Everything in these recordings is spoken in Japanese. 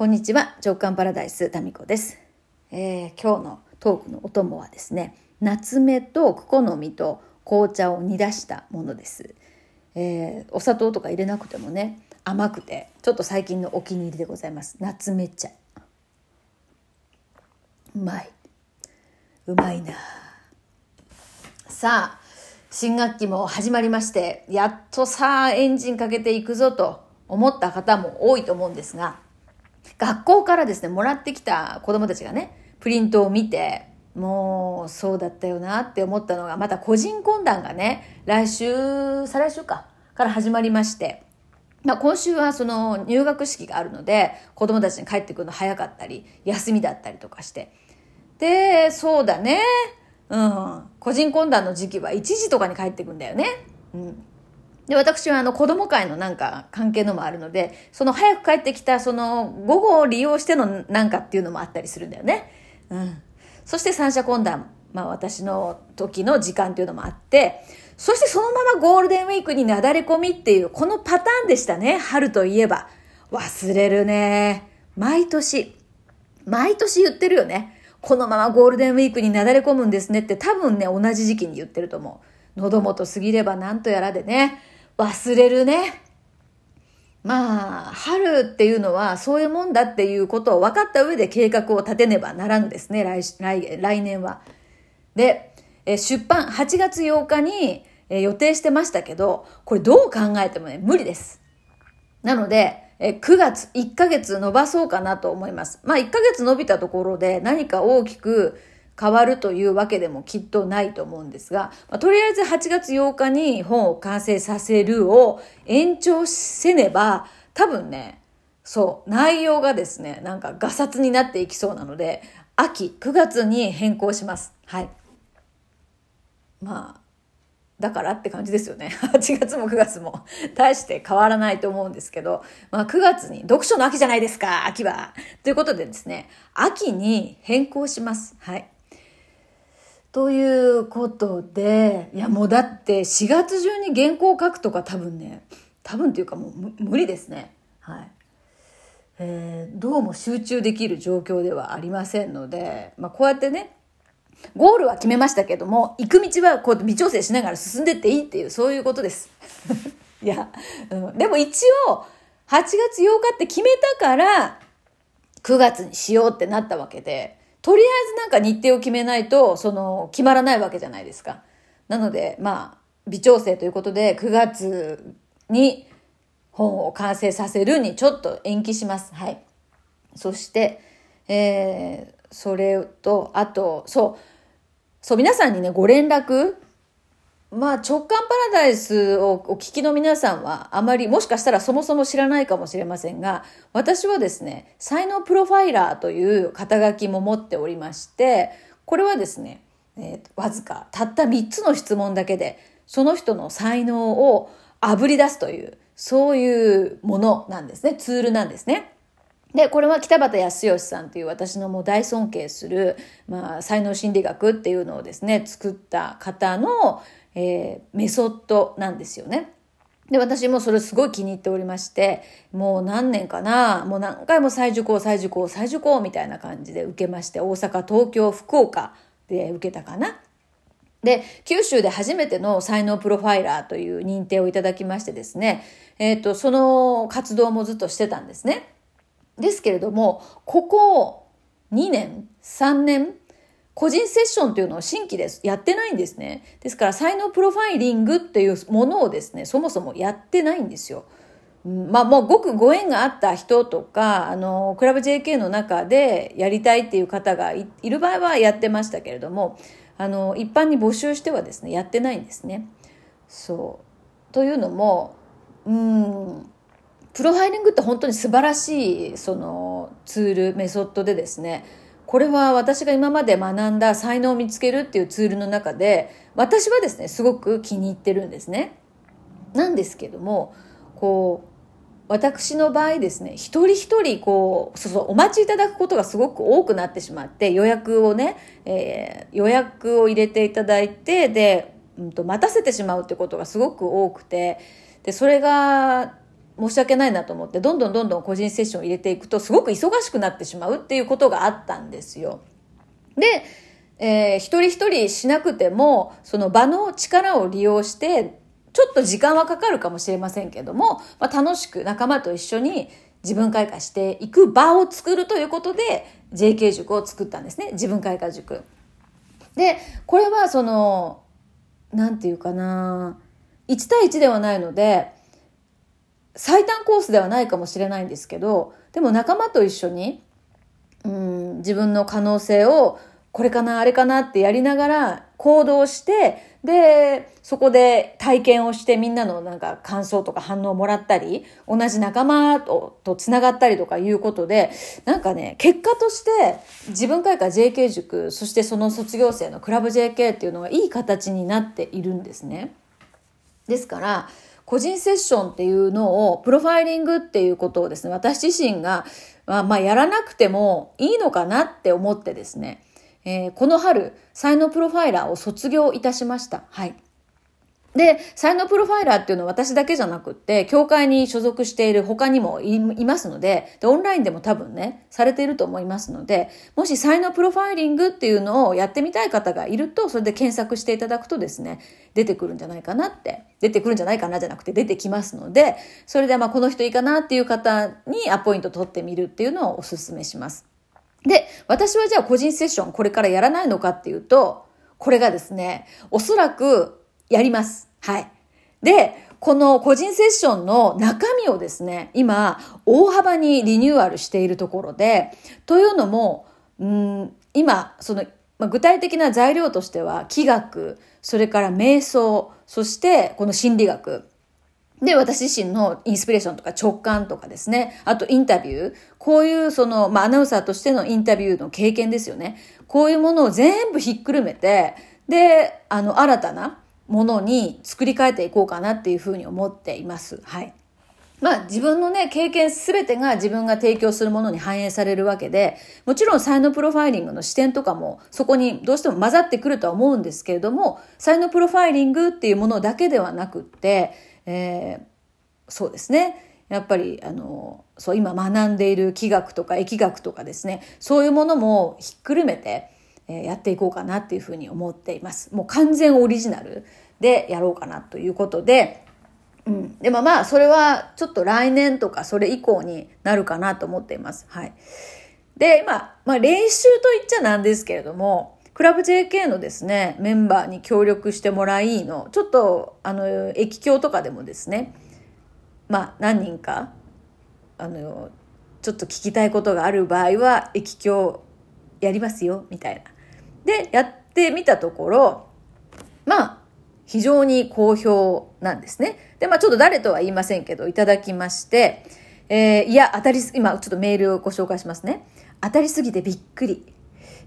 こんにちは、直感パラダイスタミコです、えー、今日のトークのお供はですね、夏目とクコの実と紅茶を煮出したものです。えー、お砂糖とか入れなくてもね、甘くて、ちょっと最近のお気に入りでございます。夏目茶。うまい。うまいな。さあ、新学期も始まりまして、やっとさあエンジンかけていくぞと思った方も多いと思うんですが、学校からですね、もらってきた子供たちがね、プリントを見て、もうそうだったよなって思ったのが、また個人懇談がね、来週、再来週か、から始まりまして、まあ、今週はその入学式があるので、子供たちに帰ってくるの早かったり、休みだったりとかして。で、そうだね。うん。個人懇談の時期は1時とかに帰ってくんだよね。うん。で、私はあの子供会のなんか関係のもあるので、その早く帰ってきたその午後を利用してのなんかっていうのもあったりするんだよね。うん。そして三者懇談、まあ私の時の時間っていうのもあって、そしてそのままゴールデンウィークになだれ込みっていう、このパターンでしたね。春といえば。忘れるね。毎年、毎年言ってるよね。このままゴールデンウィークになだれ込むんですねって多分ね、同じ時期に言ってると思う。喉元過ぎればなんとやらでね。忘れるね。まあ、春っていうのはそういうもんだっていうことを分かった上で計画を立てねばならぬですね、来来来年は。で、え出版8月8日に、え予定してましたけど、これどう考えてもね、無理です。なので、え9月1ヶ月伸ばそうかなと思います。まあ1ヶ月伸びたところで何か大きく変わるというわけでもきっとないと思うんですが、まあ、とりあえず8月8日に本を完成させるを延長せねば、多分ね、そう、内容がですね、なんかガサツになっていきそうなので、秋9月に変更します。はい。まあ、だからって感じですよね。8月も9月も大して変わらないと思うんですけど、まあ9月に読書の秋じゃないですか、秋は。ということでですね、秋に変更します。はい。ということで、いやもうだって4月中に原稿を書くとか多分ね、多分っていうかもう無理ですね。はい。えー、どうも集中できる状況ではありませんので、まあこうやってね、ゴールは決めましたけども、行く道はこうやって微調整しながら進んでっていいっていう、そういうことです。いや、うん、でも一応、8月8日って決めたから、9月にしようってなったわけで、とりあえずなんか日程を決めないと、その、決まらないわけじゃないですか。なので、まあ、微調整ということで、9月に本を完成させるにちょっと延期します。はい。そして、えー、それと、あと、そう、そう、皆さんにね、ご連絡まあ直感パラダイスをお聞きの皆さんはあまりもしかしたらそもそも知らないかもしれませんが私はですね才能プロファイラーという肩書きも持っておりましてこれはですね、えー、わずかたった3つの質問だけでその人の才能をあぶり出すというそういうものなんですねツールなんですね。で、これは北畑康義さんという私のもう大尊敬する、まあ、才能心理学っていうのをですね、作った方の、えー、メソッドなんですよね。で、私もそれすごい気に入っておりまして、もう何年かな、もう何回も再受講、再受講、再受講みたいな感じで受けまして、大阪、東京、福岡で受けたかな。で、九州で初めての才能プロファイラーという認定をいただきましてですね、えっ、ー、と、その活動もずっとしてたんですね。ですけれども、ここ2年、3年、個人セッションというのを新規です。やってないんですね。ですから、才能プロファイリングっていうものをですね、そもそもやってないんですよ。まあもうごくご縁があった人とか、あの、クラブ JK の中でやりたいっていう方がいる場合はやってましたけれども、あの、一般に募集してはですね、やってないんですね。そう。というのも、うん、プロファイリングって本当に素晴らしい、そのツール、メソッドでですね、これは私が今まで学んだ才能を見つけるっていうツールの中で、私はですね、すごく気に入ってるんですね。なんですけども、こう、私の場合ですね、一人一人こう、そうそう、お待ちいただくことがすごく多くなってしまって、予約をね、えー、予約を入れていただいて、で、うんと、待たせてしまうってことがすごく多くて、で、それが、申し訳ないなと思って、どんどんどんどん個人セッションを入れていくと、すごく忙しくなってしまうっていうことがあったんですよ。で、えー、一人一人しなくても、その場の力を利用して、ちょっと時間はかかるかもしれませんけども、まあ、楽しく仲間と一緒に自分開花していく場を作るということで、JK 塾を作ったんですね。自分開花塾。で、これはその、なんていうかな、1対1ではないので、最短コースではないかもしれないんですけど、でも仲間と一緒に、うん、自分の可能性をこれかな、あれかなってやりながら行動して、で、そこで体験をしてみんなのなんか感想とか反応をもらったり、同じ仲間とと繋がったりとかいうことで、なんかね、結果として自分会館 JK 塾、そしてその卒業生のクラブ JK っていうのがいい形になっているんですね。ですから、個人セッションっていうのを、プロファイリングっていうことをですね、私自身が、まあ、まあ、やらなくてもいいのかなって思ってですね、えー、この春、才能プロファイラーを卒業いたしました。はい。で、才能プロファイラーっていうのは私だけじゃなくって、教会に所属している他にもいますのでで、オンラインでも多分ね、されていると思いますので、もし才能プロファイリングっていうのをやってみたい方がいると、それで検索していただくとですね、出てくるんじゃないかなって、出てくるんじゃないかなじゃなくて出てきますので、それでまあこの人いいかなっていう方にアポイント取ってみるっていうのをお勧めします。で、私はじゃあ個人セッションこれからやらないのかっていうと、これがですね、おそらくやります。はい。で、この個人セッションの中身をですね、今、大幅にリニューアルしているところで、というのも、うん今、その、まあ、具体的な材料としては、気学、それから瞑想、そしてこの心理学、で、私自身のインスピレーションとか直感とかですね。あとインタビュー。こういうその、まあアナウンサーとしてのインタビューの経験ですよね。こういうものを全部ひっくるめて、で、あの、新たなものに作り変えていこうかなっていうふうに思っています。はい。まあ自分のね、経験すべてが自分が提供するものに反映されるわけで、もちろん才能プロファイリングの視点とかもそこにどうしても混ざってくるとは思うんですけれども、才能プロファイリングっていうものだけではなくって、えー、そうですね。やっぱり、あの、そう、今学んでいる気学とか疫学とかですね、そういうものもひっくるめて、え、やっていこうかなっていうふうに思っています。もう完全オリジナルでやろうかなということで、うん。でもまあ、それはちょっと来年とかそれ以降になるかなと思っています。はい。で、今、まあ練習と言っちゃなんですけれども、クラブ JK のですね、メンバーに協力してもらいの、ちょっと、あの、液境とかでもですね、まあ、何人か、あの、ちょっと聞きたいことがある場合は、液境やりますよ、みたいな。で、やってみたところ、まあ、非常に好評なんですね。で、まあ、ちょっと誰とは言いませんけど、いただきまして、えー、いや、当たりす、今、ちょっとメールをご紹介しますね。当たりすぎてびっくり。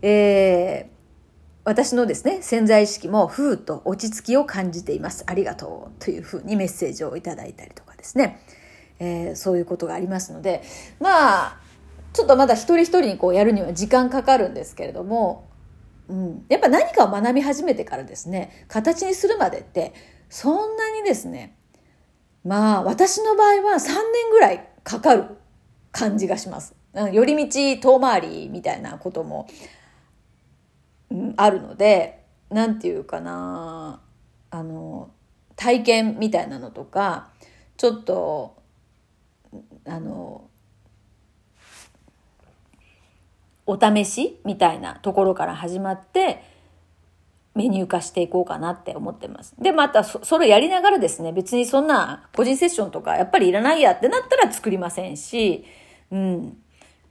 えー、私のですね、潜在意識もふーと落ち着きを感じています。ありがとうというふうにメッセージをいただいたりとかですね、えー、そういうことがありますので、まあ、ちょっとまだ一人一人にこうやるには時間かかるんですけれども、うん、やっぱ何かを学び始めてからですね、形にするまでって、そんなにですね、まあ私の場合は3年ぐらいかかる感じがします。寄り道遠回りみたいなこともあるので、なんていうかな、あの、体験みたいなのとか、ちょっと、あの、お試しみたいなところから始まって、メニュー化していこうかなって思ってます。で、またそ、それやりながらですね、別にそんな個人セッションとかやっぱりいらないやってなったら作りませんし、うん。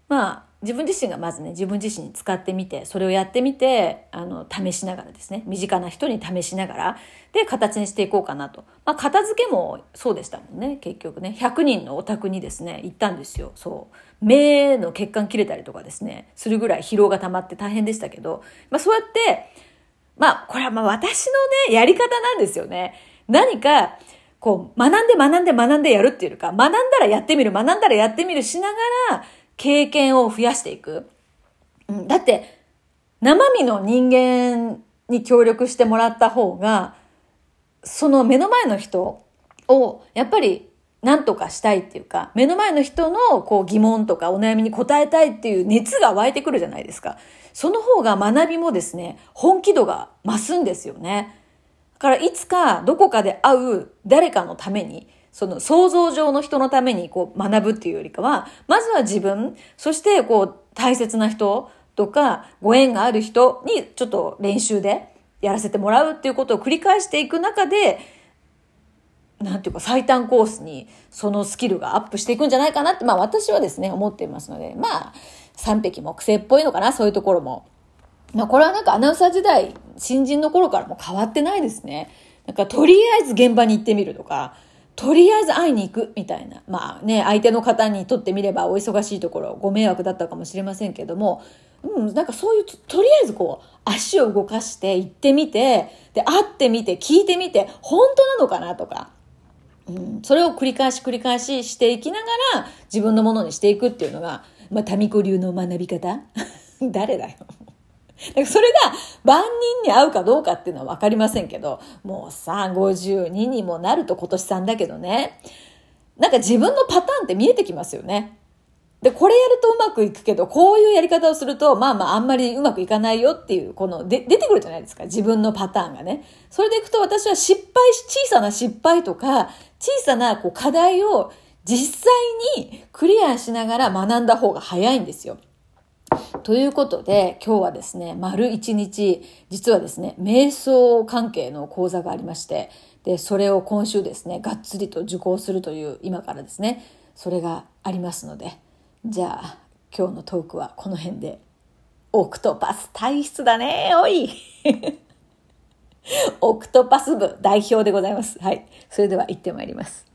まあ、自分自身がまずね、自分自身に使ってみて、それをやってみて、あの、試しながらですね、身近な人に試しながら、で、形にしていこうかなと。まあ、片付けもそうでしたもんね、結局ね。100人のお宅にですね、行ったんですよ。そう。目の血管切れたりとかですね、するぐらい疲労が溜まって大変でしたけど、まあ、そうやって、まあ、これはまあ私のね、やり方なんですよね。何か、こう、学んで学んで学んでやるっていうか、学んだらやってみる、学んだらやってみるしながら、経験を増やしていく。うん、だって、生身の人間に協力してもらった方が、その目の前の人を、やっぱり何とかしたいっていうか、目の前の人のこう疑問とかお悩みに答えたいっていう熱が湧いてくるじゃないですか。その方が学びもですね、本気度が増すんですよね。だからいつかどこかで会う誰かのために、その想像上の人のためにこう学ぶっていうよりかは、まずは自分、そしてこう大切な人とかご縁がある人にちょっと練習でやらせてもらうっていうことを繰り返していく中で、なんていうか最短コースにそのスキルがアップしていくんじゃないかなって、まあ私はですね、思っていますので、まあ、三匹木星っぽいのかな、そういうところも。まあこれはなんかアナウンサー時代、新人の頃からも変わってないですね。なんかとりあえず現場に行ってみるとか、とりあえず会いに行くみたいな。まあね、相手の方にとってみればお忙しいところご迷惑だったかもしれませんけども、うん、なんかそういう、とりあえずこう、足を動かして行ってみて、で、会ってみて、聞いてみて、本当なのかなとか、うん、それを繰り返し繰り返ししていきながら自分のものにしていくっていうのが、まあ、民子流の学び方？誰だよ。だからそれが万人に合うかどうかっていうのは分かりませんけど、もうさ、52にもなると今年さんだけどね、なんか自分のパターンって見えてきますよね。で、これやるとうまくいくけど、こういうやり方をすると、まあまああんまりうまくいかないよっていう、この、で、出てくるじゃないですか。自分のパターンがね。それでいくと私は失敗し、小さな失敗とか、小さなこう課題を実際にクリアしながら学んだ方が早いんですよ。ということで、今日はですね、丸一日、実はですね、瞑想関係の講座がありまして、で、それを今週ですね、がっつりと受講するという、今からですね、それがありますので、じゃあ今日のトークはこの辺で。オクトパス体質だねおい オクトパス部代表でございます。はい。それでは行ってまいります。